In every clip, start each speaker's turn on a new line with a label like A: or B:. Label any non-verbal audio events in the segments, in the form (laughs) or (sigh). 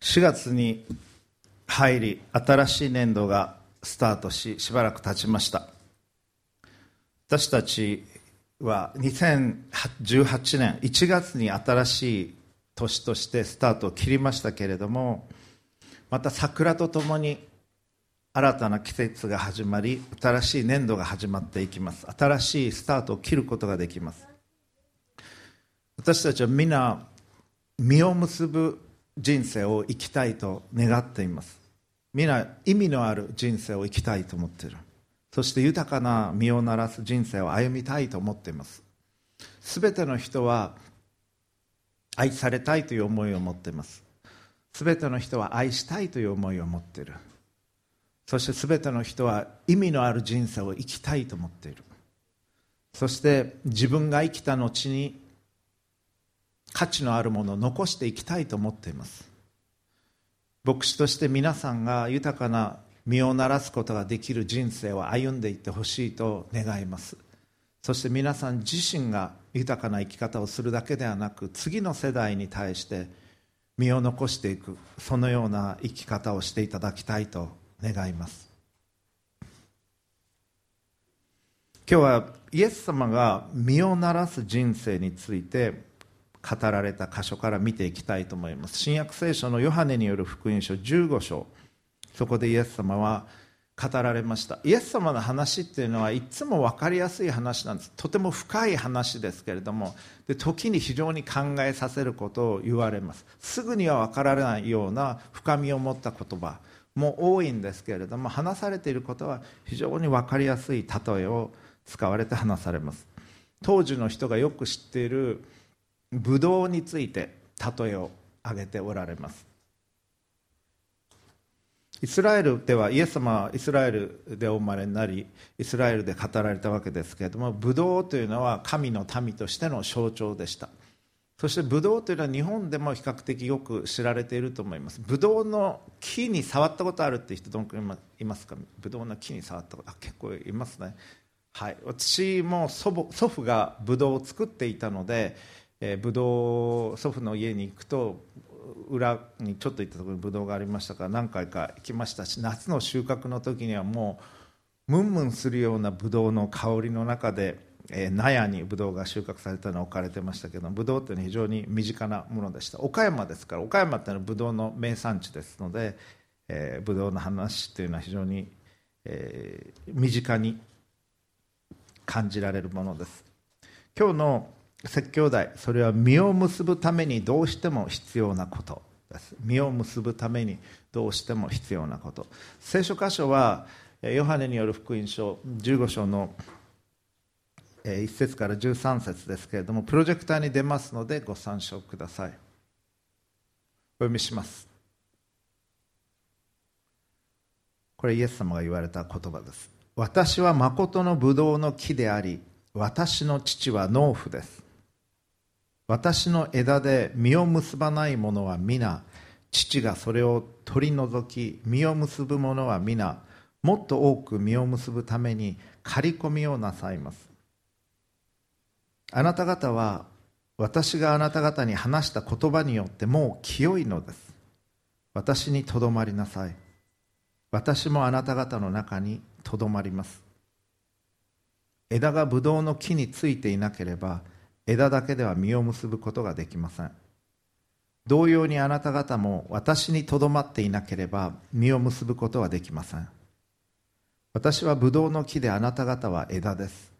A: 4月に入り新しい年度がスタートししばらく経ちました。私たちは2018年1月に新しい年としてスタートを切りましたけれどもまた桜とともに新たな季節が始まり新しい年度が始まっていきます。新しいスタートを切ることができます。私たちは皆実を結ぶ人生を生きたいと願っています。皆意味のある人生を生きたいと思っている。そして豊かな実をならす人生を歩みたいと思っています。すべての人は愛されたいという思いを持っています。すべての人は愛したいという思いを持っている。そしてすべての人は意味のある人生を生きたいと思っている。そして自分が生きた後に価値のあるものを残していきたいと思っています。牧師として皆さんが豊かな身をならすことができる人生を歩んでいってほしいと願います。そして皆さん自身が豊かな生き方をするだけではなく次の世代に対して身を残していくそのような生き方をしていただきたいと願います。今日はイエス様が身をならす人生について語られた箇所から見ていきたいと思います。新約聖書のヨハネによる福音書15章。そこでイエス様は語られました。イエス様の話っていうのはいつも分かりやすい話なんです。とても深い話ですけれども。で時に非常に考えさせることを言われます。すぐには分からないような深みを持った言葉。も多いんですけれども話されていることは非常に分かりやすい例えを使われて話されます。当時の人がよく知っているブドウについて例えを挙げておられます。イスラエルではイエス様はイスラエルでお生まれになりイスラエルで語られたわけですけれどもブドウというのは神の民としての象徴でした。そしてブドウというのは日本でも比較的よく知られていると思います。ブドウの木に触ったことあるって人どんくらいいますか？ブドウの木に触ったこと。あ結構いますね。はい。私も祖母祖父がブドウを作っていたのでえー、ブド祖父の家に行くと裏にちょっと行ったところにブドウがありましたから何回か行きましたし夏の収穫の時にはもうムンムンするようなブドウの香りの中で、えー、納屋にブドウが収穫されたの置かれてましたけどブドウっていうのは非常に身近なものでした。岡山ですから岡山っていうのはブドウの名産地ですので、えー、ブドウの話っていうのは非常に、えー、身近に感じられるものです。今日の説教題。それは実を結ぶためにどうしても必要なことです。実を結ぶためにどうしても必要なこと。聖書箇所はヨハネによる福音書15章の1節から13節ですけれどもプロジェクターに出ますのでご参照ください。お読みします。これイエス様が言われた言葉です。私は誠のブドウの木であり私の父は農夫です。私の枝で実を結ばない者は皆父がそれを取り除き実を結ぶ者は皆もっと多く実を結ぶために刈り込みをなさいます。あなた方は私があなた方に話した言葉によってもう清いのです。私にとどまりなさい。私もあなた方の中にとどまります。枝がブドウの木についていなければ枝だけでは実を結ぶことができません。同様にあなた方も私にとどまっていなければ実を結ぶことはできません。私はブドウの木であなた方は枝です。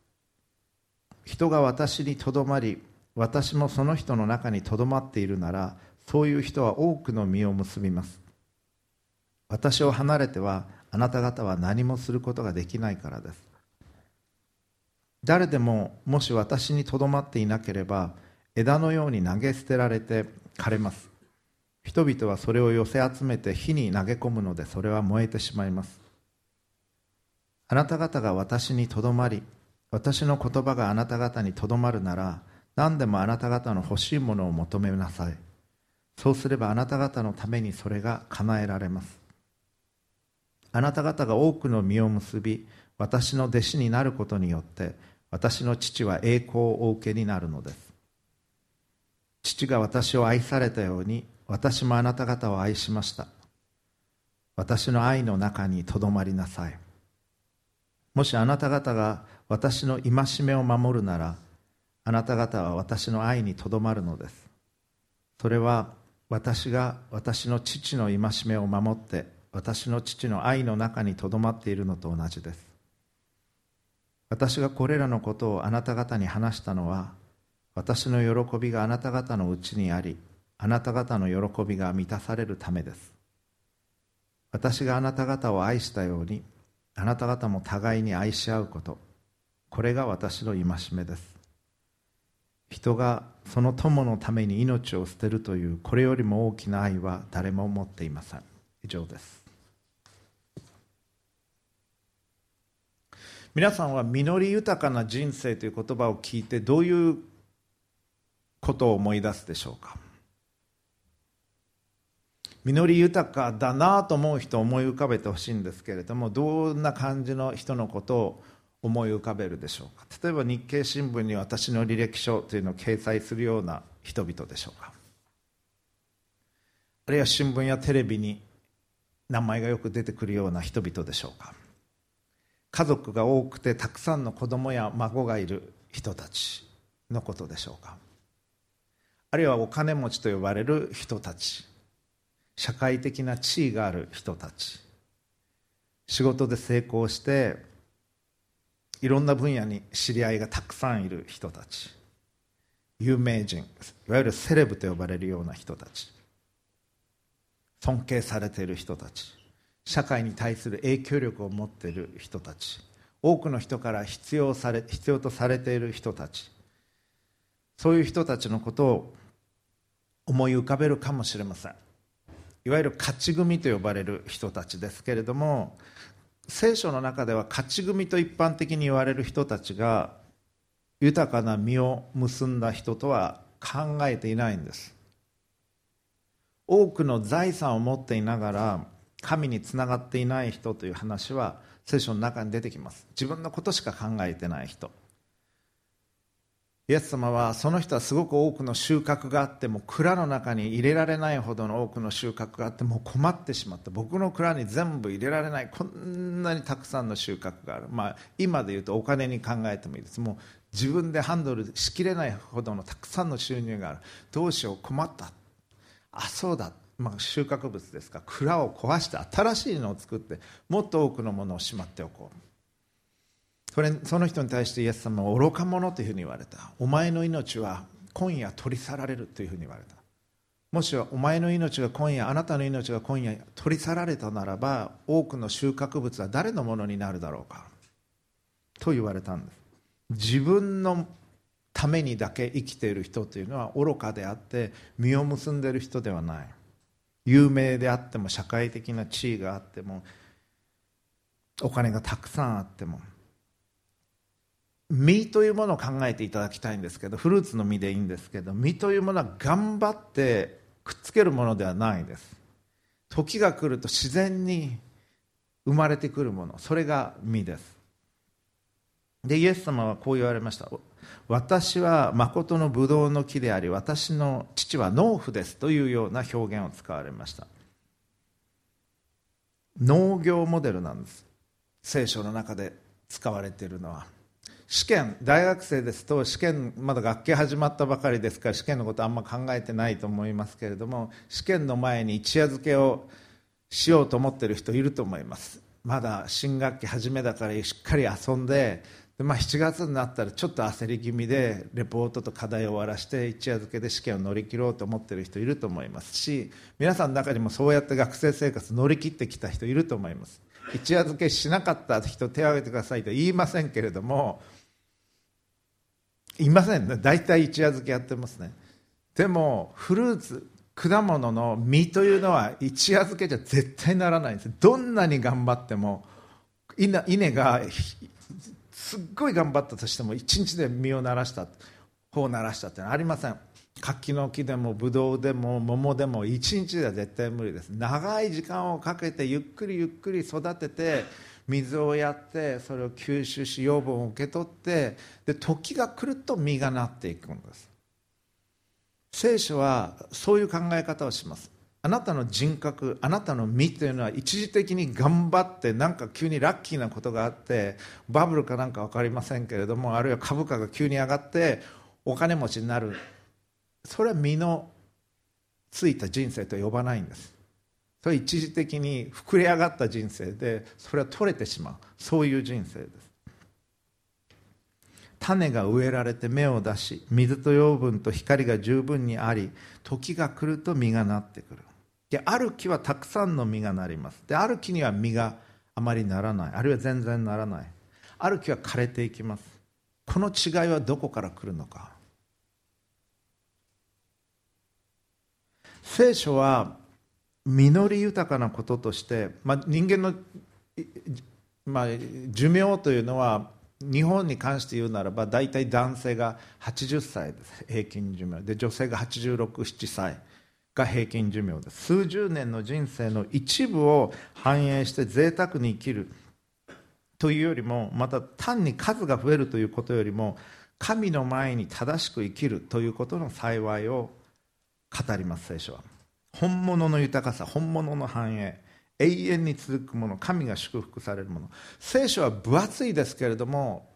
A: 人が私にとどまり私もその人の中にとどまっているならそういう人は多くの実を結びます。私を離れてはあなた方は何もすることができないからです。誰でももし私にとどまっていなければ枝のように投げ捨てられて枯れます。人々はそれを寄せ集めて火に投げ込むのでそれは燃えてしまいます。あなた方が私にとどまり私の言葉があなた方にとどまるなら何でもあなた方の欲しいものを求めなさい。そうすればあなた方のためにそれが叶えられます。あなた方が多くの実を結び私の弟子になることによって私の父は栄光をお受けになるのです。父が私を愛されたように私もあなた方を愛しました。私の愛の中にとどまりなさい。もしあなた方が私の戒めを守るならあなた方は私の愛にとどまるのです。それは私が私の父の戒めを守って私の父の愛の中にとどまっているのと同じです。私がこれらのことをあなた方に話したのは私の喜びがあなた方のうちにありあなた方の喜びが満たされるためです。私があなた方を愛したようにあなた方も互いに愛し合うことこれが私の戒めです。人がその友のために命を捨てるというこれよりも大きな愛は誰も持っていません。以上です。皆さんは実り豊かな人生という言葉を聞いてどういうことを思い出すでしょうか実り豊かだなと思う人を思い浮かべてほしいんですけれどもどんな感じの人のことを思い浮かべるでしょうか例えば日経新聞に私の履歴書というのを掲載するような人々でしょうかあるいは新聞やテレビに名前がよく出てくるような人々でしょうか家族が多くてたくさんの子供や孫がいる人たちのことでしょうか。あるいはお金持ちと呼ばれる人たち社会的な地位がある人たち。仕事で成功していろんな分野に知り合いがたくさんいる人たち。有名人いわゆるセレブと呼ばれるような人たち。尊敬されている人たち。社会に対する影響力を持っている人たち。多くの人から必要され必要とされている人たち。そういう人たちのことを思い浮かべるかもしれません。いわゆる勝ち組と呼ばれる人たちですけれども聖書の中では勝ち組と一般的に言われる人たちが豊かな実を結んだ人とは考えていないんです。多くの財産を持っていながら神につながっていない人という話は聖書の中に出てきます。自分のことしか考えてない人。イエス様はその人はすごく多くの収穫があっても蔵の中に入れられないほどの多くの収穫があってもう困ってしまった。僕の蔵に全部入れられない。こんなにたくさんの収穫がある、まあ、今で言うとお金に考えてもいいです。もう自分でハンドルしきれないほどのたくさんの収入がある。どうしよう。困った。あそうだ、まあ、収穫物ですか。蔵を壊して新しいのを作ってもっと多くのものをしまっておこう。それその人に対してイエス様は愚か者というふうに言われた。お前の命は今夜取り去られるというふうに言われた。もしお前の命が今夜あなたの命が今夜取り去られたならば多くの収穫物は誰のものになるだろうか。と言われたんです。自分のためにだけ生きている人というのは愚かであって実を結んでいる人ではない。有名であっても社会的な地位があってもお金がたくさんあっても実というものを考えていただきたいんですけどフルーツの実でいいんですけど実というものは頑張ってくっつけるものではないです。時が来ると自然に生まれてくるものそれが実です。でイエス様はこう言われました。私は誠のブドウの木であり私の父は農夫ですというような表現を使われました。農業モデルなんです。聖書の中で使われているのは。試験大学生ですと試験まだ学期始まったばかりですから試験のことあんま考えてないと思いますけれども試験の前に一夜漬けをしようと思ってる人いると思います。まだ新学期初めだからしっかり遊んでで、まあ、7月になったらちょっと焦り気味でレポートと課題を終わらして一夜漬けで試験を乗り切ろうと思っている人いると思いますし皆さんの中にもそうやって学生生活乗り切ってきた人いると思います。一夜漬けしなかった人手を挙げてくださいと言いませんけれどもいませんね。大体一夜漬けやってますね。でもフルーツ果物の実というのは一夜漬けじゃ絶対ならないんです。どんなに頑張っても稲がすっごい頑張ったとしても一日で実をならした穂をならしたってのはありません。柿の木でもブドウでも桃でも一日では絶対無理です。長い時間をかけてゆっくりゆっくり育てて水をやってそれを吸収し養分を受け取ってで時が来ると実がなっていくんです。聖書はそういう考え方をします。あなたの人格あなたの身というのは一時的に頑張ってなんか急にラッキーなことがあってバブルかなんか分かりませんけれどもあるいは株価が急に上がってお金持ちになる。それは身のついた人生と呼ばないんです。それは一時的に膨れ上がった人生でそれは取れてしまう。そういう人生です。種が植えられて芽を出し水と養分と光が十分にあり時が来ると実がなってくる。である木はたくさんの実がなります。である木には実があまりならない。あるいは全然ならない。ある木は枯れていきます。この違いはどこから来るのか。聖書は実り豊かなこととして、まあ、人間の、まあ、寿命というのは日本に関して言うならば大体男性が80歳です。平均寿命。で女性が867歳。が平均寿命です。数十年の人生の一部を反映して贅沢に生きるというよりもまた単に数が増えるということよりも神の前に正しく生きるということの幸いを語ります聖書は。本物の豊かさ本物の繁栄。永遠に続くもの神が祝福されるもの。聖書は分厚いですけれども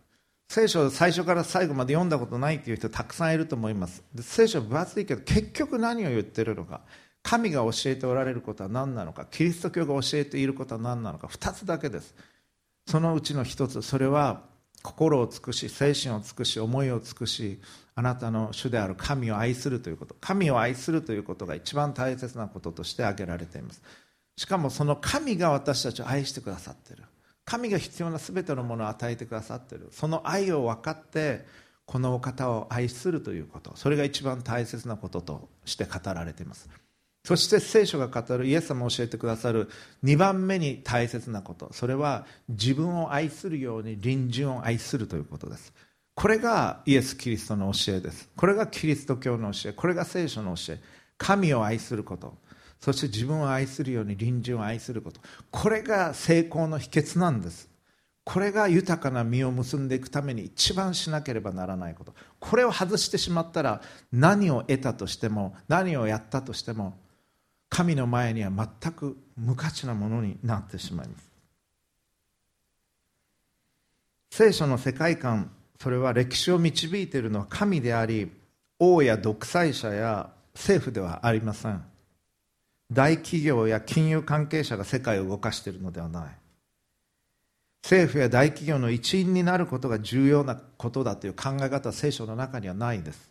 A: 聖書を最初から最後まで読んだことないという人たくさんいると思います。で聖書分厚いけど結局何を言ってるのか。神が教えておられることは何なのか。キリスト教が教えていることは何なのか。2つだけです。そのうちの1つ。それは心を尽くし精神を尽くし思いを尽くしあなたの主である。神を愛するということ。神を愛するということが一番大切なこととして挙げられています。しかもその神が私たちを愛してくださっている。神が必要な全てのものを与えてくださっている。その愛を分かってこのお方を愛するということ。それが一番大切なこととして語られています。そして聖書が語るイエス様を教えてくださる2番目に大切なこと。それは自分を愛するように隣人を愛するということです。これがイエス・キリストの教えです。これがキリスト教の教え。これが聖書の教え。神を愛すること。そして自分を愛するように隣人を愛すること。これが成功の秘訣なんです。これが豊かな実を結んでいくために一番しなければならないこと。これを外してしまったら何を得たとしても何をやったとしても神の前には全く無価値なものになってしまいます。聖書の世界観それは歴史を導いているのは神であり王や独裁者や政府ではありません。大企業や金融関係者が世界を動かしているのではない。政府や大企業の一員になることが重要なことだという考え方は聖書の中にはないです。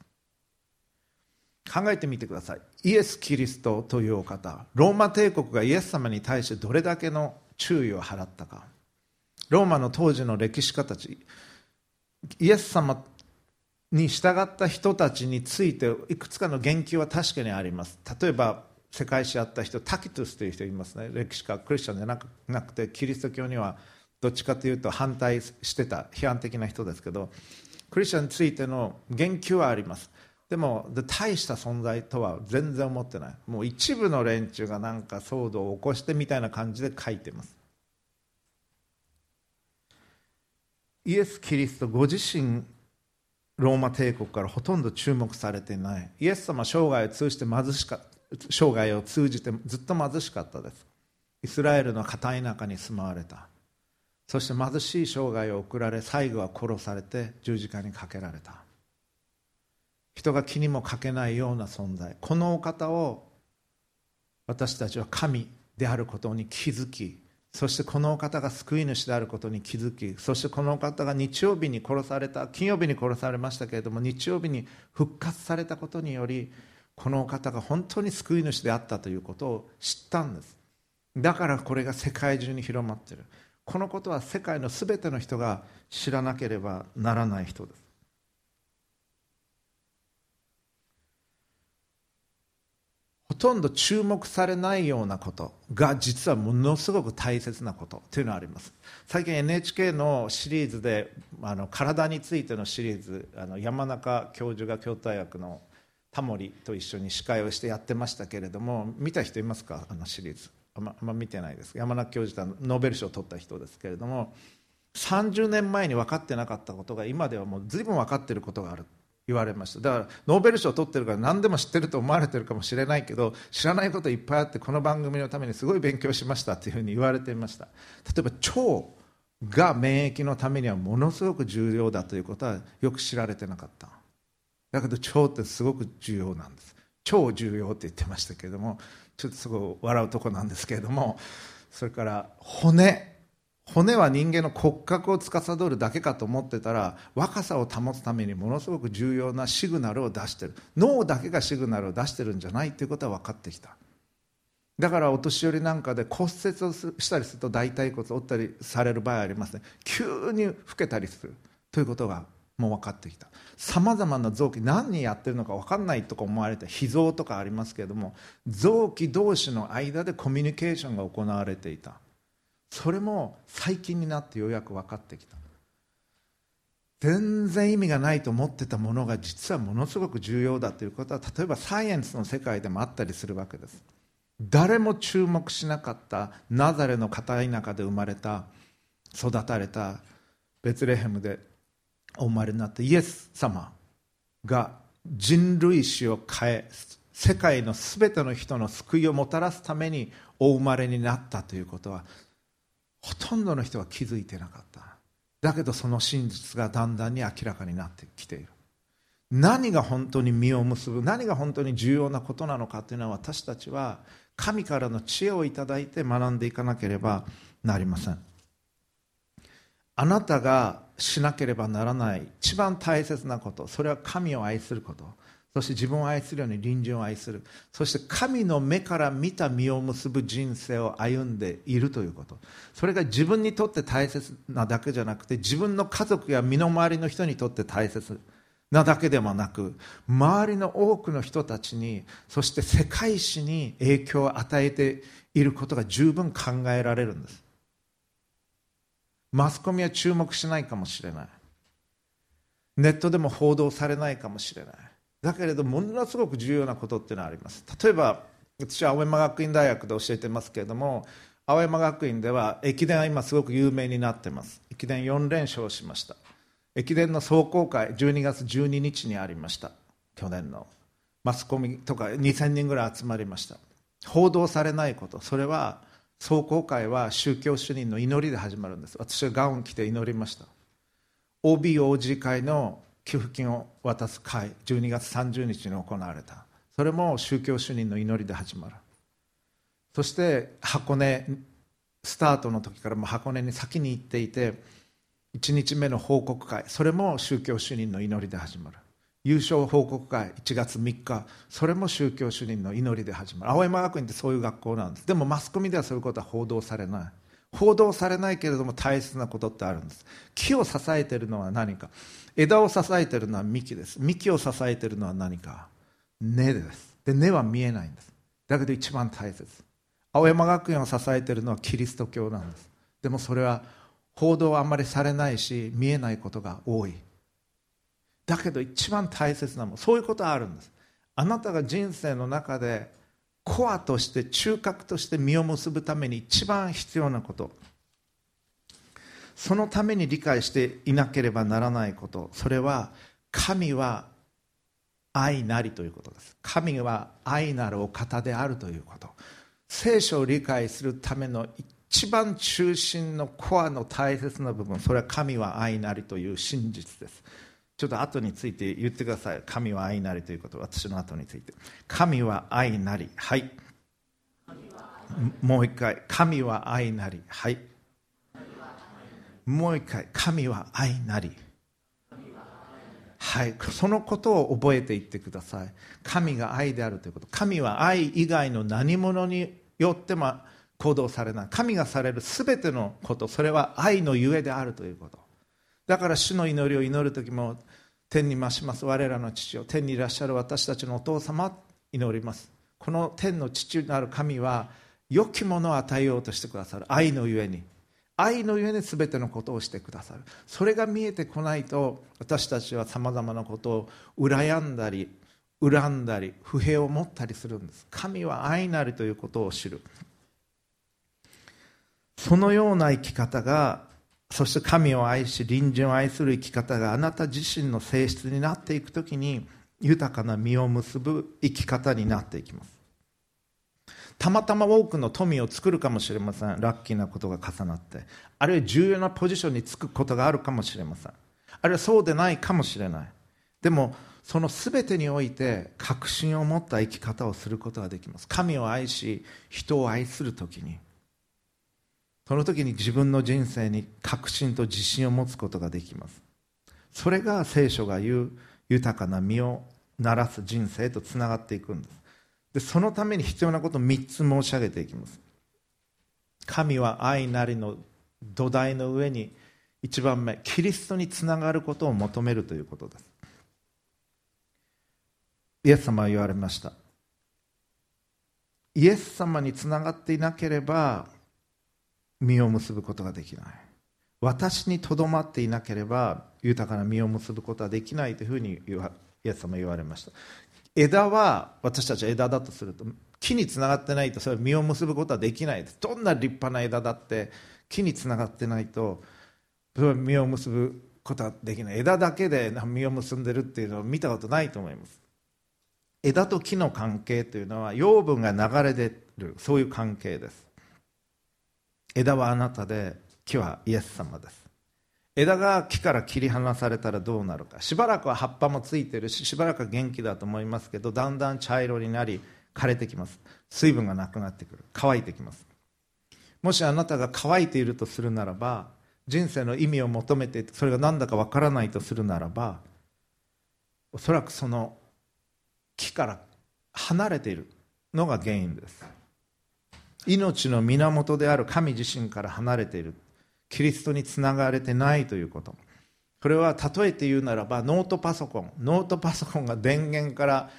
A: 考えてみてください。イエス・キリストというお方。ローマ帝国がイエス様に対してどれだけの注意を払ったか。ローマの当時の歴史家たち。イエス様に従った人たちについていくつかの言及は確かにあります。例えば世界史あった人タキトゥスという人いますね。歴史家クリスチャンじゃなくてキリスト教にはどっちかというと反対してた批判的な人ですけどクリスチャンについての言及はあります。でも大した存在とは全然思ってない。もう一部の連中がなんか騒動を起こしてみたいな感じで書いてます。イエス・キリストご自身ローマ帝国からほとんど注目されていない。イエス様生涯を通じて貧しかった。生涯を通じてずっと貧しかったです。イスラエルの片田舎に住まわれた。そして貧しい生涯を送られ最後は殺されて十字架にかけられた。人が気にもかけないような存在。このお方を私たちは神であることに気づきそしてこのお方が救い主であることに気づきそしてこのお方が日曜日に殺された金曜日に殺されましたけれども日曜日に復活されたことによりこの方が本当に救い主であったということを知ったんです。だからこれが世界中に広まっている。このことは世界の全ての人が知らなければならない人です。ほとんど注目されないようなことが実はものすごく大切なことというのがあります。最近 NHK のシリーズであの体についてのシリーズあの山中教授が京都大学のタモリと一緒に司会をしてやってましたけれども見た人いますか？あのシリーズ。あんまあんま見てないです。山中教授はノーベル賞を取った人ですけれども30年前に分かってなかったことが今ではもう随分分かっていることがある。言われました。だからノーベル賞を取ってるから何でも知ってると思われてるかもしれないけど知らないこといっぱいあってこの番組のためにすごい勉強しましたっていうふうに言われていました。例えば腸が免疫のためにはものすごく重要だということはよく知られてなかった。だけど腸ってすごく重要なんです。超重要って言ってましたけれどもちょっとすごい笑うとこなんですけれどもそれから骨。骨は人間の骨格を司るだけかと思ってたら若さを保つためにものすごく重要なシグナルを出してる。脳だけがシグナルを出してるんじゃないということは分かってきた。だからお年寄りなんかで骨折をしたりすると大腿骨を折ったりされる場合ありますね。急に老けたりするということがもう分かってきた。さまざまな臓器何人やってるのか分かんないとか思われて脾臓とかありますけれども臓器同士の間でコミュニケーションが行われていた。それも最近になってようやく分かってきた。全然意味がないと思ってたものが実はものすごく重要だということは例えばサイエンスの世界でもあったりするわけです。誰も注目しなかったナザレの片田舎で生まれた育たれたベツレヘムでお生まれになったイエス様が人類史を変え世界の全ての人の救いをもたらすためにお生まれになったということはほとんどの人は気づいてなかった。だけどその真実がだんだんに明らかになってきている。何が本当に実を結ぶ何が本当に重要なことなのかというのは私たちは神からの知恵をいただいて学んでいかなければなりません。あなたがしなければならない一番大切なことそれは神を愛することそして自分を愛するように隣人を愛する。そして神の目から見た実を結ぶ人生を歩んでいるということ。それが自分にとって大切なだけじゃなくて自分の家族や身の回りの人にとって大切なだけでもなく周りの多くの人たちにそして世界史に影響を与えていることが十分考えられるんです。マスコミは注目しないかもしれない。ネットでも報道されないかもしれない。だけれどものすごく重要なことっていうのはあります。例えば私は青山学院大学で教えてますけれども青山学院では駅伝は今すごく有名になってます。駅伝4連勝しました。駅伝の壮行会12月12日にありました。去年の。マスコミとか2000人ぐらい集まりました。報道されないこと。それは壮行会は宗教主任の祈りで始まるんです。私はガウン着て祈りました。OBOG 会の給付金を渡す会12月30日に行われた。それも宗教主任の祈りで始まる。そして箱根スタートの時からも箱根に先に行っていて1日目の報告会それも宗教主任の祈りで始まる。優勝報告会1月3日。それも宗教主任の祈りで始まる。青山学院ってそういう学校なんです。でもマスコミではそういうことは報道されない。報道されないけれども大切なことってあるんです。木を支えているのは何か。枝を支えているのは幹です。幹を支えているのは何か。根です。で根は見えないんです。だけど一番大切。青山学院を支えているのはキリスト教なんです。でもそれは報道はあんまりされないし見えないことが多い。だけど一番大切なものそういうことはあるんです。あなたが人生の中でコアとして中核として実を結ぶために一番必要なこと。そのために理解していなければならないこと。それは神は愛なりということです。神は愛なるお方であるということ。聖書を理解するための一番中心のコアの大切な部分。それは神は愛なりという真実です。ちょっと後について言ってください。神は愛なりということ私の後について。神は愛なり。はい。もう一回。神は愛なり。はい。もう一回。神は愛なり。はい。そのことを覚えていってください。神が愛であるということ。神は愛以外の何者によっても行動されない。神がされる全てのこと。それは愛のゆえであるということ。だから主の祈りを祈る時も天に増します。我らの父を天にいらっしゃる私たちのお父様祈ります。この天の父なる神は良きものを与えようとしてくださる。愛のゆえに。愛のゆえに全てのことをしてくださる。それが見えてこないと私たちはさまざまなことを羨んだり恨んだり不平を持ったりするんです。神は愛なりということを知る。そのような生き方がそして神を愛し隣人を愛する生き方があなた自身の性質になっていくときに豊かな実を結ぶ生き方になっていきます。たまたま多くの富を作るかもしれません。ラッキーなことが重なって。あるいは重要なポジションにつくことがあるかもしれません。あるいはそうでないかもしれない。でもその全てにおいて確信を持った生き方をすることができます。神を愛し人を愛するときに。その時に自分の人生に確信と自信を持つことができます。それが聖書が言う豊かな実をならす人生とつながっていくんです。でそのために必要なことを3つ申し上げていきます。神は愛なりの土台の上に一番目キリストにつながることを求めるということです。イエス様は言われました。イエス様につながっていなければ実を結ぶことができない。私にとどまっていなければ豊かな実を結ぶことはできないというふうにイエス様は言われました。枝は私たちは枝だとすると木につながってないとそれは実を結ぶことはできないどんな立派な枝だって木につながってないとそれは実を結ぶことはできない。枝だけで実を結んでるっていうのは見たことないと思います。枝と木の関係というのは養分が流れ出るそういう関係です。枝はあなたで木はイエス様です。枝が木から切り離されたらどうなるか。しばらくは葉っぱもついてるししばらくは元気だと思いますけどだんだん茶色になり枯れてきます。水分がなくなってくる。乾いてきます。もしあなたが乾いているとするならば人生の意味を求めてそれが何だかわからないとするならばおそらくその木から離れているのが原因です。命の源である神自身から離れている。キリストにつながれてないということ。これは例えて言うならばノートパソコン。ノートパソコンが電源から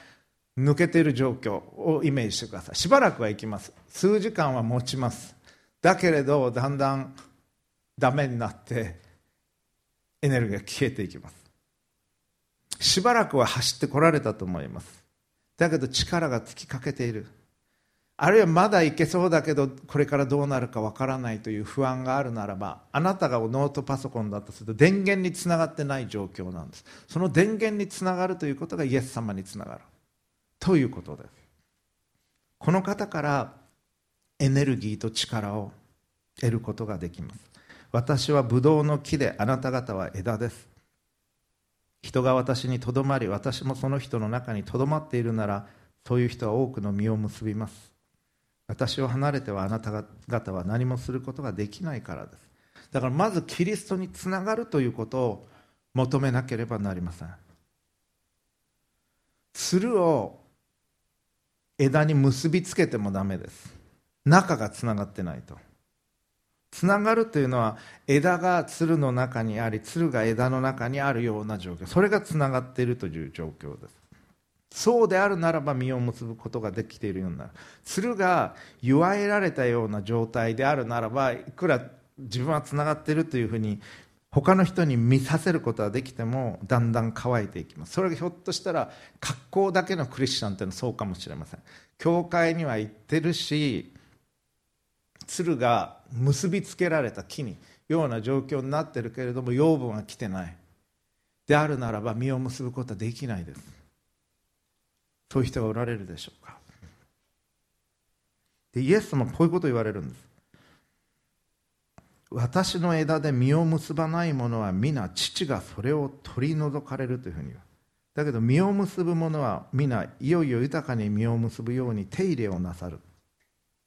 A: 抜けている状況をイメージしてください。しばらくは行きます。数時間は持ちます。だけれどだんだんダメになってエネルギーが消えていきます。しばらくは走ってこられたと思います。だけど力が尽きかけている。あるいはまだいけそうだけどこれからどうなるかわからないという不安があるならばあなたがノートパソコンだとすると電源につながってない状況なんです。その電源につながるということがイエス様につながる。ということですこの方からエネルギーと力を得ることができます。私はブドウの木であなた方は枝です。人が私にとどまり私もその人の中にとどまっているならそういう人は多くの実を結びます。私を離れてはあなた方は何もすることができないからです。だからまずキリストにつながるということを求めなければなりません。つるを枝に結びつけてもダメです。中がつながってないと。つながるというのは枝がつるの中にありつるが枝の中にあるような状況。それがつながっているという状況です。そうであるならば実を結ぶことができているようにな。るつるが祝えられたような状態であるならばいくら自分はつながっているというふうに他の人に見させることはできてもだんだん乾いていきます。それがひょっとしたら格好だけのクリスチャンっていうのはそうかもしれません。教会には行ってるし鶴が結びつけられた木にような状況になってるけれども養分は来てない。であるならば実を結ぶことはできないです。そういう人がおられるでしょうか。でイエス様こういうことを言われるんです。私の枝で実を結ばない者は皆父がそれを取り除かれるというふうに言う。だけど実を結ぶ者は皆いよいよ豊かに実を結ぶように手入れをなさる。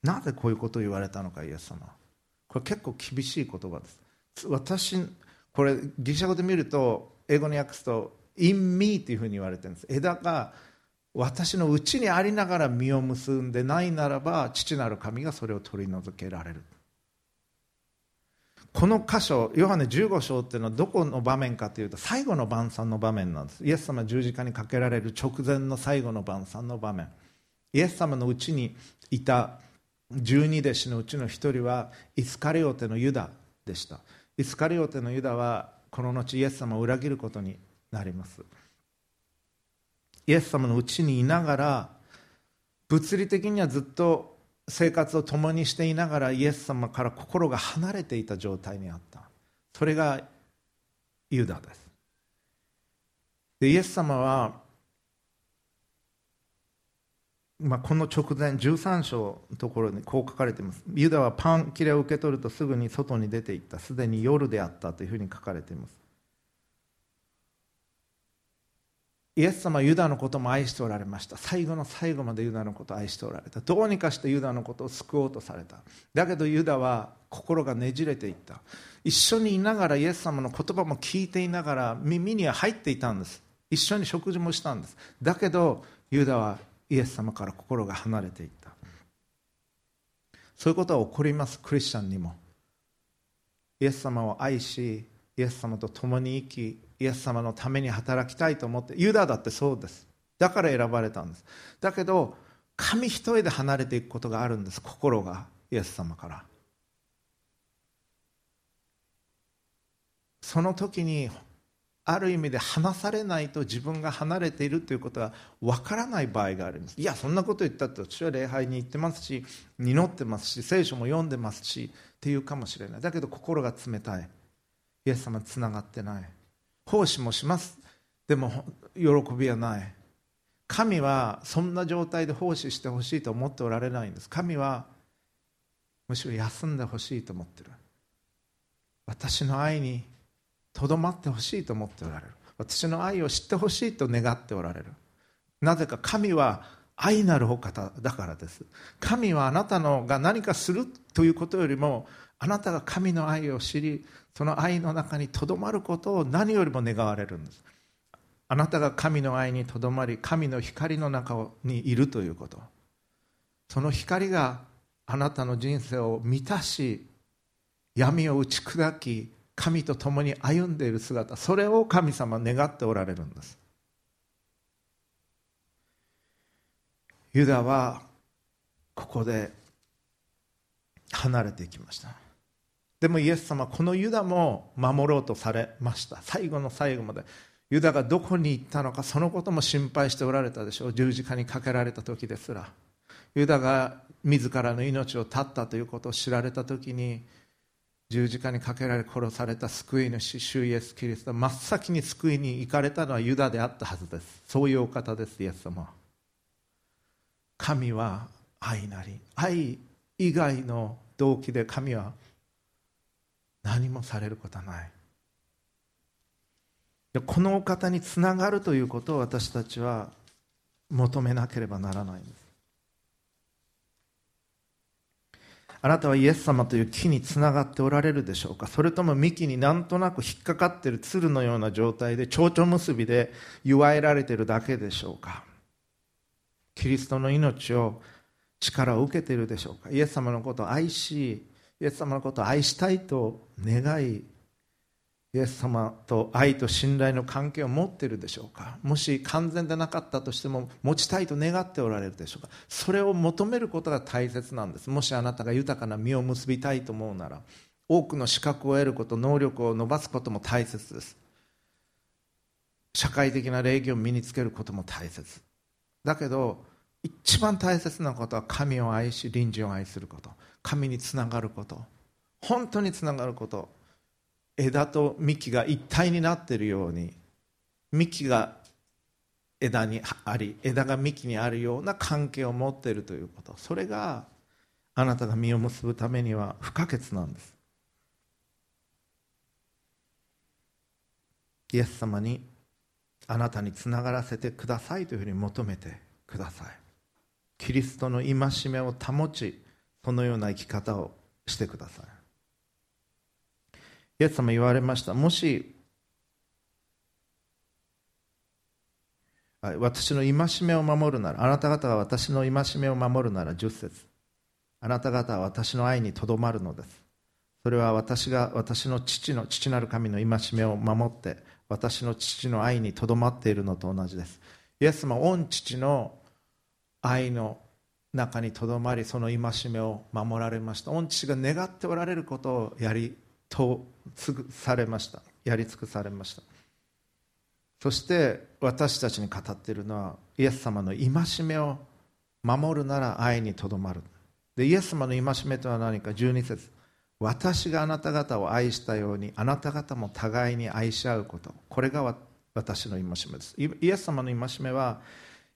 A: なぜこういうことを言われたのかイエス様これ結構厳しい言葉です。私これギリシャ語で見ると英語に訳すと「in me」というふうに言われてるんです。枝が私のうちにありながら実を結んでないならば父なる神がそれを取り除けられる。この箇所ヨハネ15章っていうのはどこの場面かというと最後の晩餐の場面なんです。イエス様十字架にかけられる直前の最後の晩餐の場面。イエス様のうちにいた十二弟子のうちの一人はイスカリオテのユダでした。イスカリオテのユダはこの後イエス様を裏切ることになります。イエス様のうちにいながら物理的にはずっと生活を共にしていながらイエス様から心が離れていた状態にあった。それがユダです。でイエス様は、まあ、この直前13章のところにこう書かれています。ユダはパン切れを受け取るとすぐに外に出ていった。すでに夜であったというふうに書かれています。イエス様はユダのことも愛しておられました。最後の最後までユダのことを愛しておられた。どうにかしてユダのことを救おうとされた。だけどユダは心がねじれていった。一緒にいながらイエス様の言葉も聞いていながら耳には入っていたんです。一緒に食事もしたんです。だけどユダはイエス様から心が離れていった。そういうことは起こります。クリスチャンにも。イエス様を愛しイエス様と共に生きイエス様のために働きたいと思ってユダだってそうです。だから選ばれたんです。だけど神一重で離れていくことがあるんです。心がイエス様から。その時にある意味で離されないと自分が離れているということがわからない場合があります。いやそんなこと言ったって私は礼拝に行ってますし祈ってますし聖書も読んでますしっていうかもしれない。だけど心が冷たい。イエス様つながってない。奉仕もします。でも喜びはない。神はそんな状態で奉仕してほしいと思っておられないんです。神はむしろ休んでほしいと思ってる。私の愛にとどまってほしいと思っておられる。私の愛を知ってほしいと願っておられる。なぜか神は愛なるお方だからです。神はあなたのが何かするということよりもあなたが神の愛を知りその愛の中にとどまることを何よりも願われるんです。あなたが神の愛にとどまり神の光の中にいるということ。その光があなたの人生を満たし闇を打ち砕き神と共に歩んでいる姿それを神様願っておられるんです。ユダはここで離れていきました。でもイエス様このユダも守ろうとされました。最後の最後まで。ユダがどこに行ったのかそのことも心配しておられたでしょう。十字架にかけられた時ですら。ユダが自らの命を絶ったということを知られた時に十字架にかけられ殺された救い主主イエス・キリスト。真っ先に救いに行かれたのはユダであったはずです。そういうお方ですイエス様神は愛なり愛以外の動機で神は何もされることはない。このお方につながるということを私たちは求めなければならないんです。あなたはイエス様という木につながっておられるでしょうか？それとも幹になんとなく引っかかっている鶴のような状態で蝶々結びで祝えられてるだけでしょうか？キリストの命を力を受けているでしょうか？イエス様のことを愛しイエス様のことを愛したいと願いイエス様と愛と信頼の関係を持っているでしょうか？もし完全でなかったとしても持ちたいと願っておられるでしょうか？それを求めることが大切なんです。もしあなたが豊かな実を結びたいと思うなら多くの資格を得ること能力を伸ばすことも大切です。社会的な礼儀を身につけることも大切。だけど一番大切なことは神を愛し隣人を愛すること。神につながること。本当につながること。枝と幹が一体になっているように。幹が枝にあり枝が幹にあるような関係を持っているということ。それがあなたが実を結ぶためには不可欠なんです。イエス様にあなたにつながらせてくださいというふうに求めてください。キリストの戒めを保ちこのような生き方をしてください。イエス様言われました。もし私の戒めを守るならあなた方が私の戒めを守るなら10節。あなた方は私の愛にとどまるのです。それは私が私の父の父なる神の戒めを守って私の父の愛にとどまっているのと同じです。イエス様御父の愛の中にとどまりその戒めを守られました。御父が願っておられることをやりと尽されました。やり尽くされました。そして私たちに語っているのはイエス様の戒めを守るなら愛にとどまる。でイエス様の戒めとは何か。12節。私があなた方を愛したようにあなた方も互いに愛し合うこと。これが私の戒めです。イエス様の戒めは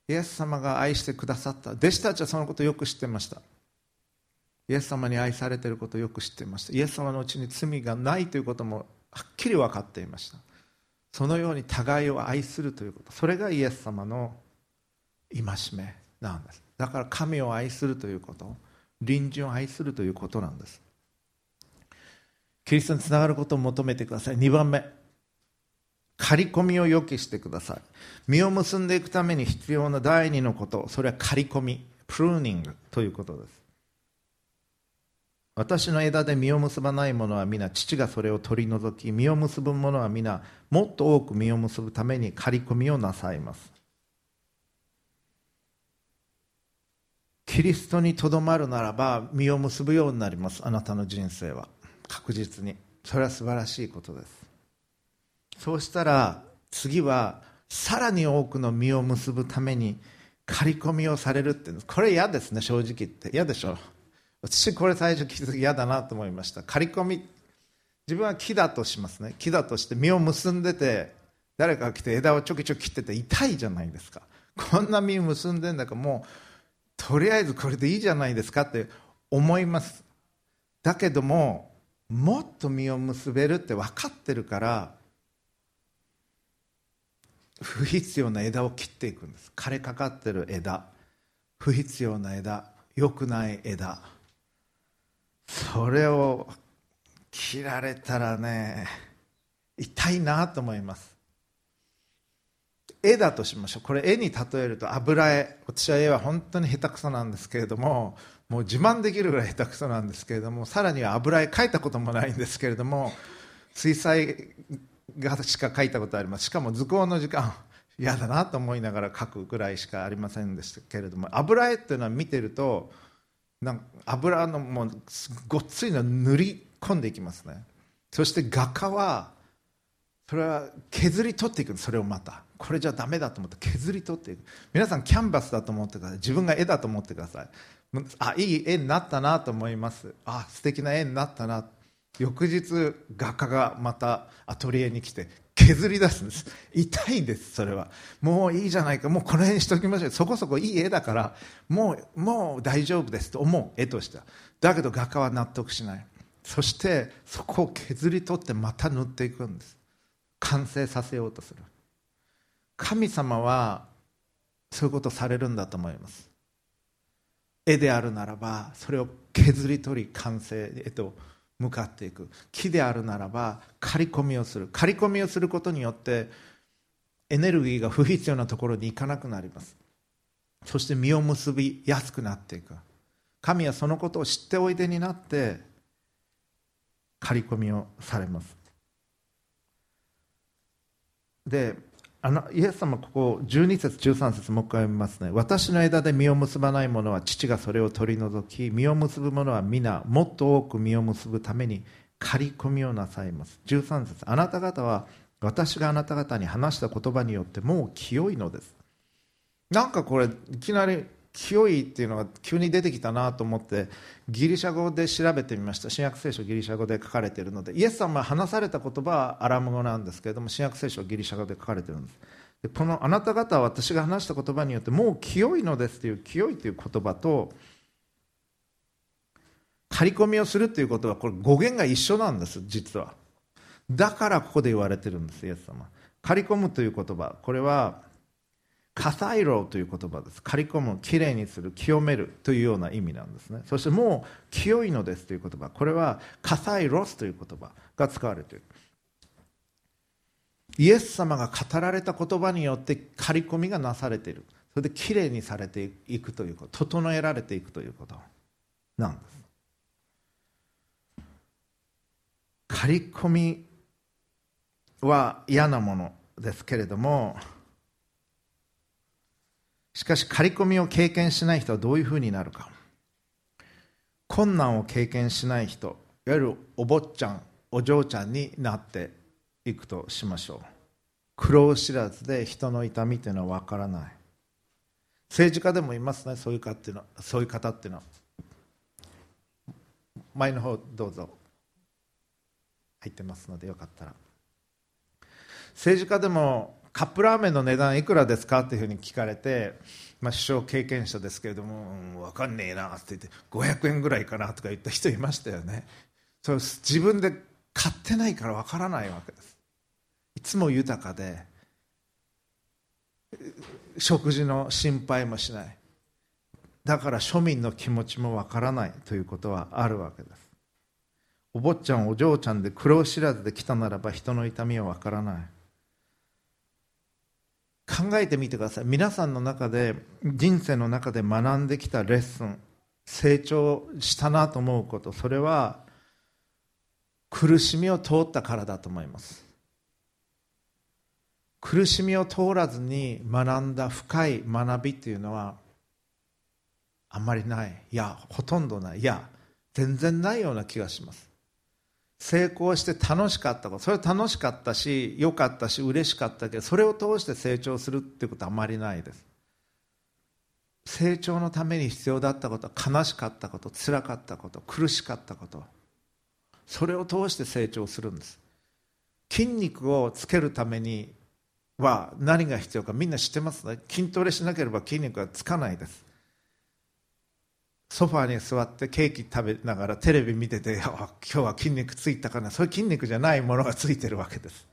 A: イエス様が愛してくださった。弟子たちはそのことをよく知ってました。イエス様に愛されていることをよく知っていました。イエス様のうちに罪がないということもはっきり分かっていました。そのように互いを愛するということ。それがイエス様の戒めなんです。だから神を愛するということ。隣人を愛するということなんです。キリストにつながることを求めてください。2番目。刈り込みを予期してください。実を結んでいくために必要な第二のこと。それは刈り込み。プルーニングということです。私の枝で実を結ばないものは皆父がそれを取り除き実を結ぶものは皆もっと多く実を結ぶために刈り込みをなさいます。キリストにとどまるならば実を結ぶようになります。あなたの人生は。確実に。それは素晴らしいことです。そうしたら次はさらに多くの実を結ぶために刈り込みをされるってこれ嫌ですね正直言って。嫌でしょ。私これ最初聞いた時嫌だなと思いました。刈り込み。自分は木だとしますね。木だとして実を結んでて誰かが来て枝をちょきちょき切ってて痛いじゃないですか。こんな実を結んでんだからもうとりあえずこれでいいじゃないですかって思います。だけどももっと実を結べるって分かってるから不必要な枝を切っていくんです。枯れかかってる枝。不必要な枝。良くない枝。それを切られたらね痛いなと思います。絵だとしましょう。これ絵に例えると油絵。私は絵は本当に下手くそなんですけれどももう自慢できるぐらい下手くそなんですけれどもさらには油絵描いたこともないんですけれども水彩画しか描いたことあります。しかも図工の時間 (laughs) 嫌だなと思いながら描くぐらいしかありませんでしたけれども油絵っていうのは見てるとなんか油のもうごっついの塗り込んでいきますね。そして画家はそれは削り取っていくそれをまた。これじゃダメだと思って削り取っていく。皆さんキャンバスだと思ってください。自分が絵だと思ってください。あいい絵になったなと思います。あ素敵な絵になったな。翌日画家がまたアトリエに来て削り出すんです。痛いんですそれは。もういいじゃないか。もうこの辺にしときましょう。そこそこいい絵だからもうもう大丈夫ですと思う絵としては。だけど画家は納得しない。そしてそこを削り取ってまた塗っていくんです。完成させようとする。神様はそういうことされるんだと思います。絵であるならばそれを削り取り完成へと向かっていく。木であるならば刈り込みをする。刈り込みをすることによってエネルギーが不必要なところに行かなくなります。そして実を結びやすくなっていく。神はそのことを知っておいでになって刈り込みをされます。であのイエス様ここ12節13節もう一回読みますね私の枝で実を結ばない者は父がそれを取り除き実を結ぶ者は皆もっと多く実を結ぶために刈り込みをなさいます13節。あなた方は私があなた方に話した言葉によってもう清いのです。なんかこれいきなり清いっていうのが急に出てきたなと思ってギリシャ語で調べてみました新約聖書ギリシャ語で書かれているのでイエス様が話された言葉はアラム語なんですけれども新約聖書はギリシャ語で書かれているんですでこのあなた方は私が話した言葉によってもう清いのですという清いという言葉と刈り込みをするということはこれ語源が一緒なんです実はだからここで言われてるんですイエス様刈り込むという言葉これはカサイロという言葉です。刈り込むきれいにする清めるというような意味なんですね。そしてもう清いのですという言葉。これはカサイロスという言葉が使われている。イエス様が語られた言葉によって刈り込みがなされている。それできれいにされていくということ。整えられていくということなんです。刈り込みは嫌なものですけれどもしかし刈り込みを経験しない人はどういうふうになるか。困難を経験しない人いわゆるお坊ちゃんお嬢ちゃんになっていくとしましょう。苦労知らずで人の痛みというのは分からない。政治家でもいますねそういう方っていうのはそういう方っていうのは。前の方どうぞ。入ってますのでよかったら。政治家でもカップラーメンの値段いくらですかっていうふうに聞かれて、まあ、首相経験者ですけれども、うん、分かんねえなって言って500円ぐらいかなとか言った人いましたよね。そう自分で買ってないから分からないわけです。いつも豊かで食事の心配もしない。だから庶民の気持ちもわからないということはあるわけです。お坊ちゃんお嬢ちゃんで苦労知らずで来たならば人の痛みはわからない。考えてみてください。皆さんの中で人生の中で学んできたレッスン成長したなと思うことそれは苦しみを通ったからだと思います。苦しみを通らずに学んだ深い学びっていうのはあんまりない。いやほとんどない。いや全然ないような気がします。成功して楽しかったこと。それは楽しかったし良かったし嬉しかったけどそれを通して成長するっていうことはあまりないです。成長のために必要だったことは悲しかったこと辛かったこと苦しかったこと。それを通して成長するんです。筋肉をつけるためには何が必要かみんな知ってますね。筋トレしなければ筋肉はつかないです。ソファーに座ってケーキ食べながらテレビ見てて今日は筋肉ついたかな。そういう筋肉じゃないものがついてるわけです。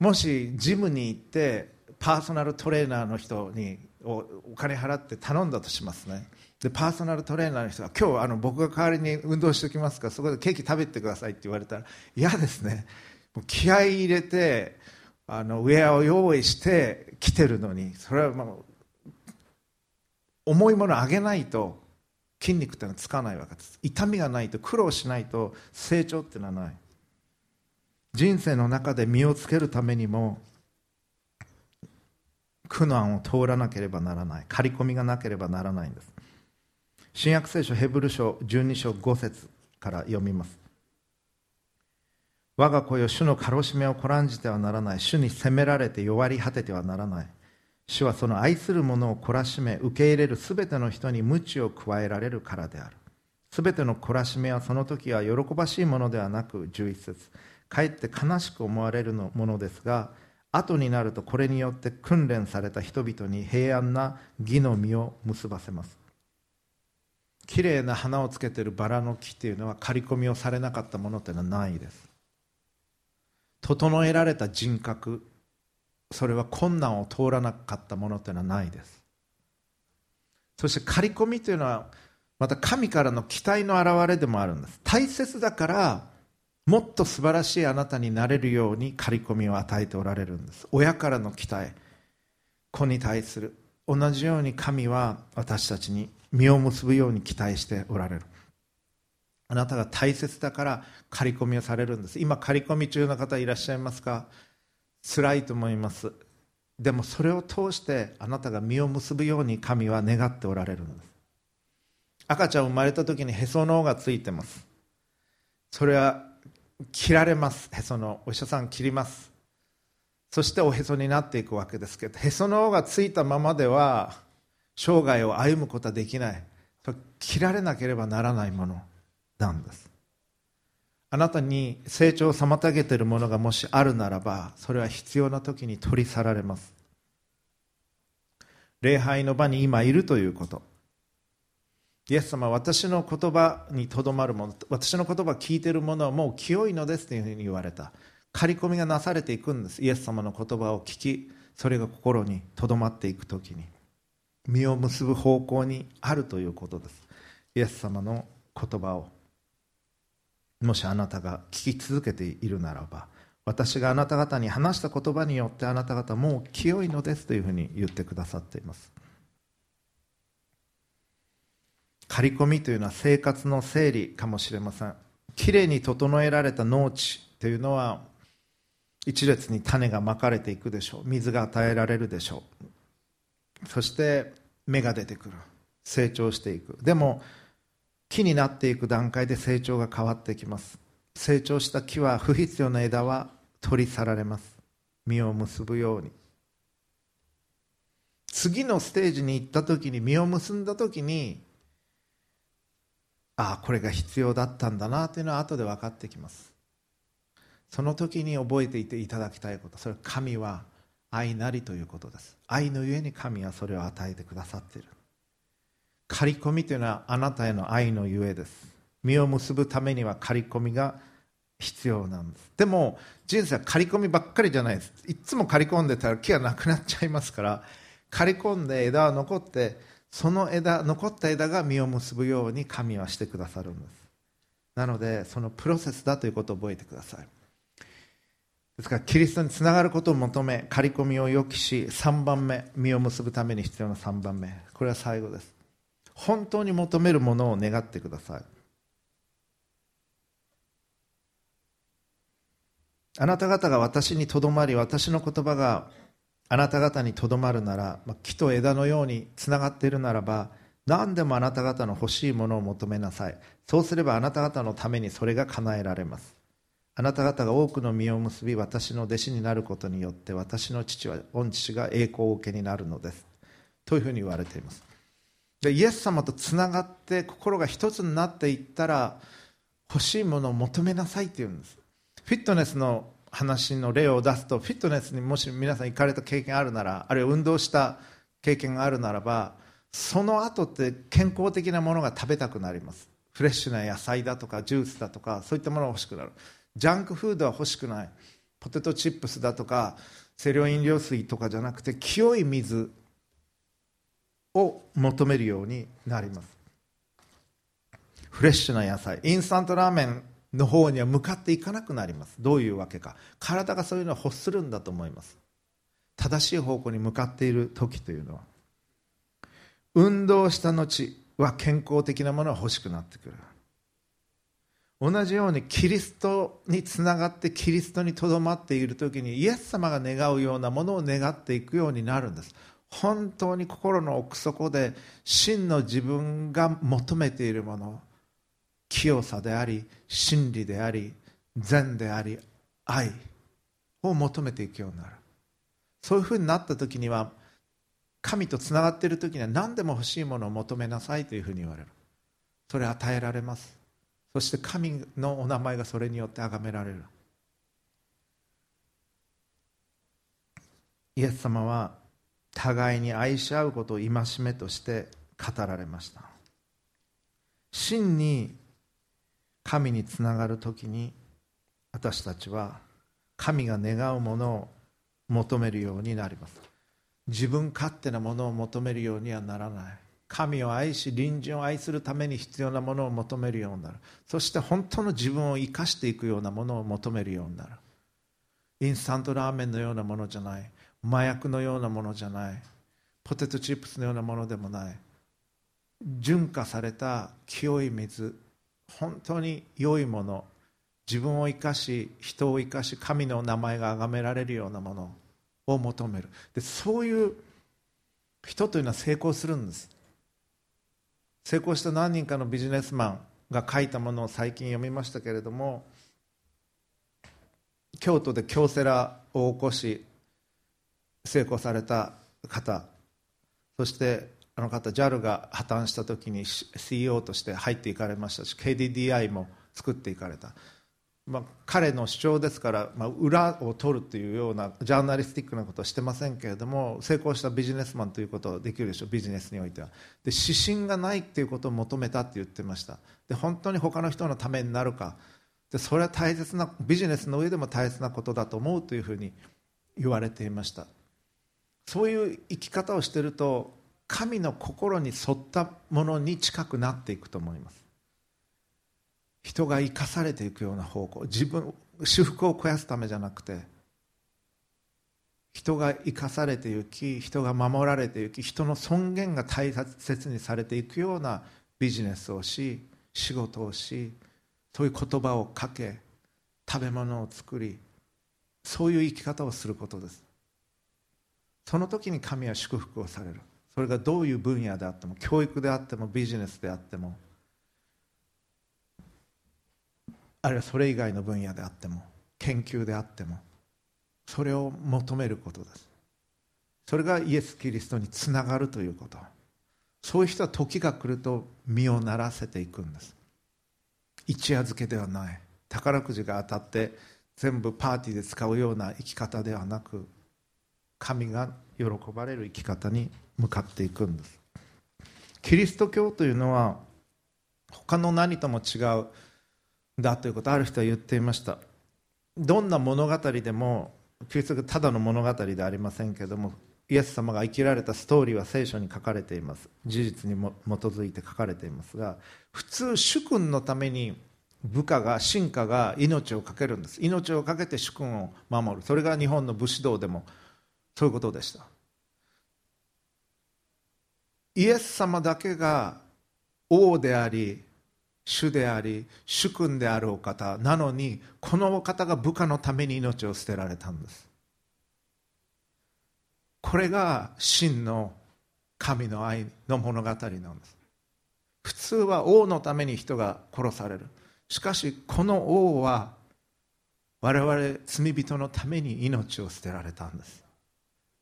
A: もしジムに行ってパーソナルトレーナーの人にお金払って頼んだとしますね。でパーソナルトレーナーの人が今日あの僕が代わりに運動しておきますか？らそこでケーキ食べてくださいって言われたら嫌ですね。もう気合い入れてあのウェアを用意して来てるのにそれはもう重いものを上げないと筋肉ってのはつかないわけです。痛みがないと苦労しないと成長っていうのはない。人生の中で身をつけるためにも苦難を通らなければならない。刈り込みがなければならないんです。新約聖書ヘブル書12章5節から読みます。我が子よ主のかろしめをこらんじてはならない。主に責められて弱り果ててはならない。主はその愛する者を懲らしめ受け入れるすべての人に鞭を加えられるからである。すべての懲らしめはその時は喜ばしいものではなく11節かえって悲しく思われるものですが後になるとこれによって訓練された人々に平安な義の実を結ばせます。きれいな花をつけてるバラの木というのは刈り込みをされなかったものというのはないです。整えられた人格それは困難を通らなかったものというのはないです。そして刈り込みというのはまた神からの期待の表れでもあるんです。大切だからもっと素晴らしいあなたになれるように刈り込みを与えておられるんです。親からの期待子に対する。同じように神は私たちに実を結ぶように期待しておられる。あなたが大切だから刈り込みをされるんです。今刈り込み中の方いらっしゃいますか？辛いと思います。でもそれを通してあなたが実を結ぶように神は願っておられるんです。赤ちゃん生まれた時にへその緒がついてます。それは切られます。へそのお医者さん切ります。そしておへそになっていくわけですけどへその緒がついたままでは生涯を歩むことはできない。切られなければならないものなんです。あなたに成長を妨げているものがもしあるならばそれは必要な時に取り去られます。礼拝の場に今いるということ。イエス様は私の言葉にとどまるもの私の言葉を聞いているものはもう清いのですというふうに言われた。刈り込みがなされていくんです。イエス様の言葉を聞きそれが心にとどまっていく時に。実を結ぶ方向にあるということです。イエス様の言葉を。もしあなたが聞き続けているならば私があなた方に話した言葉によってあなた方もう清いのですというふうに言ってくださっています。刈り込みというのは生活の整理かもしれません。きれいに整えられた農地というのは一列に種がまかれていくでしょう。水が与えられるでしょう。そして芽が出てくる。成長していく。でも木になっていく段階で成長が変わってきます。成長した木は不必要な枝は取り去られます。実を結ぶように。次のステージに行った時に実を結んだ時にああこれが必要だったんだなというのは後で分かってきます。その時に覚えていていただきたいこと。それは神は愛なりということです。愛のゆえに神はそれを与えてくださっている。刈り込みというのはあなたへの愛のゆえです。実を結ぶためには刈り込みが必要なんです。でも人生は刈り込みばっかりじゃないです。いつも刈り込んでたら木はなくなっちゃいますから刈り込んで枝は残ってその枝残った枝が実を結ぶように神はしてくださるんです。なのでそのプロセスだということを覚えてください。ですからキリストにつながることを求め刈り込みを予期し3番目実を結ぶために必要な3番目。これは最後です。本当に求めるものを願ってください。あなた方が私にとどまり私の言葉があなた方にとどまるなら、木と枝のようにつながっているならば何でもあなた方の欲しいものを求めなさい。そうすればあなた方のためにそれが叶えられます。あなた方が多くの実を結び私の弟子になることによって私の父は御父が栄光を受けになるのです。というふうに言われています。でイエス様とつながって心が一つになっていったら欲しいものを求めなさいって言うんです。フィットネスの話の例を出すとフィットネスにもし皆さん行かれた経験あるならあるいは運動した経験があるならばその後って健康的なものが食べたくなります。フレッシュな野菜だとかジュースだとかそういったものが欲しくなる。ジャンクフードは欲しくない。ポテトチップスだとか清涼飲料水とかじゃなくて清い水を求めるようになります。フレッシュな野菜インスタントラーメンの方には向かっていかなくなります。どういうわけか。体がそういうのを欲するんだと思います。正しい方向に向かっている時というのは運動した後は健康的なものが欲しくなってくる。同じようにキリストにつながってキリストにとどまっている時にイエス様が願うようなものを願っていくようになるんです。本当に心の奥底で真の自分が求めているもの清さであり真理であり善であり愛を求めていくようになる。そういうふうになった時には神とつながっている時には何でも欲しいものを求めなさいというふうに言われる。それ与えられます。そして神のお名前がそれによって崇められる。イエス様は互いに愛し合うことを戒めとして語られました。真に神につながる時に私たちは神が願うものを求めるようになります。自分勝手なものを求めるようにはならない。神を愛し隣人を愛するために必要なものを求めるようになる。そして本当の自分を生かしていくようなものを求めるようになる。インスタントラーメンのようなものじゃない。麻薬のようなものじゃない。ポテトチップスのようなものでもない。純化された清い水。本当に良いもの。自分を生かし人を生かし神の名前が崇められるようなもの。を求める。でそういう人というのは成功するんです。成功した何人かのビジネスマンが書いたものを最近読みましたけれども京都で京セラを起こし成功された方そしてあの方 JAL が破綻した時に CEO として入っていかれましたし KDDI も作っていかれた、まあ、彼の主張ですから、まあ、裏を取るというようなジャーナリスティックなことはしてませんけれども成功したビジネスマンということはできるでしょうビジネスにおいては。で指針がないということを求めたって言ってました。で本当に他の人のためになるか。でそれは大切なビジネスの上でも大切なことだと思うというふうに言われていました。そういう生き方をしてると神の心に沿ったものに近くなっていくと思います。人が生かされていくような方向。自分私服を肥やすためじゃなくて人が生かされていき人が守られていき人の尊厳が大切にされていくようなビジネスをし仕事をしそういう言葉をかけ食べ物を作りそういう生き方をすることです。その時に神は祝福をされる。それがどういう分野であっても教育であってもビジネスであってもあるいはそれ以外の分野であっても研究であってもそれを求めることです。それがイエス・キリストにつながるということ。そういう人は時が来ると身をならせていくんです。一夜漬けではない。宝くじが当たって全部パーティーで使うような生き方ではなく神が喜ばれる生き方に向かっていくんです。キリスト教というのは他の何とも違う。だということある人は言っていました。どんな物語でもキリスト教ただの物語ではありませんけどもイエス様が生きられたストーリーは聖書に書かれています。事実にも基づいて書かれていますが普通主君のために部下が臣下が命を懸けるんです。命を懸けて主君を守る。それが日本の武士道でもそういうことでした。イエス様だけが王であり主であり主君であるお方なのにこのお方が部下のために命を捨てられたんです。これが真の神の愛の物語なんです。普通は王のために人が殺される。しかしこの王は我々罪人のために命を捨てられたんです。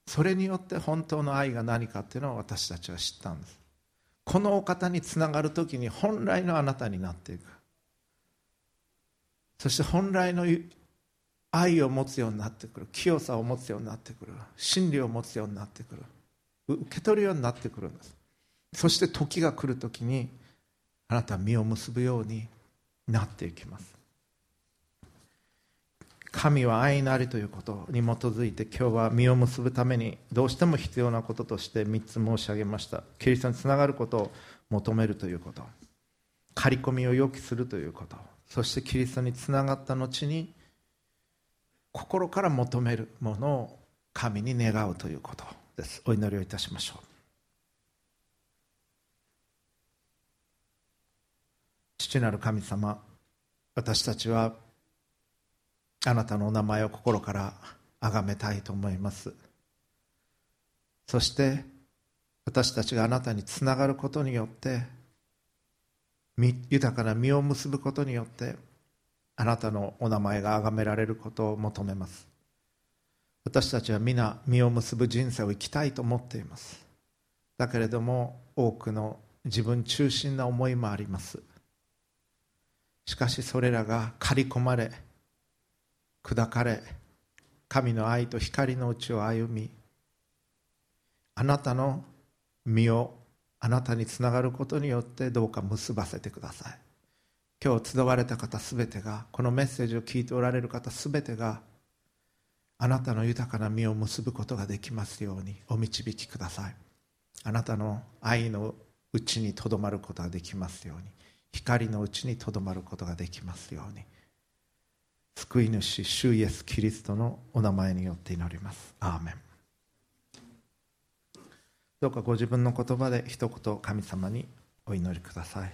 A: それによって本当の愛が何かっていうのを私たちは知ったんです。このお方につながる時に本来のあなたになっていく。そして本来の愛を持つようになってくる。清さを持つようになってくる。真理を持つようになってくる。受け取るようになってくるんです。そして時が来る時にあなたは実を結ぶようになっていきます。神は愛なりということ。に基づいて今日は実を結ぶためにどうしても必要なこととして3つ申し上げました。キリストにつながることを求めるということ。刈り込みを予期するということ。そしてキリストにつながった後に心から求めるものを神に願うということです。お祈りをいたしましょう。父なる神様私たちはあなたのお名前を心から崇めたいと思います。そして私たちがあなたにつながることによって豊かな実を結ぶことによってあなたのお名前が崇められることを求めます。私たちは皆実を結ぶ人生を生きたいと思っています。だけれども多くの自分中心な思いもあります。しかしそれらが刈り込まれ砕かれ神の愛と光のうちを歩みあなたの身をあなたにつながることによってどうか結ばせてください。今日集われた方すべてがこのメッセージを聞いておられる方すべてがあなたの豊かな実を結ぶことができますようにお導きください。あなたの愛のうちにとどまることができますように光のうちにとどまることができますように。救い主主イエス・キリストのお名前によって祈ります。アーメン。どうかご自分の言葉で一言神様にお祈りください。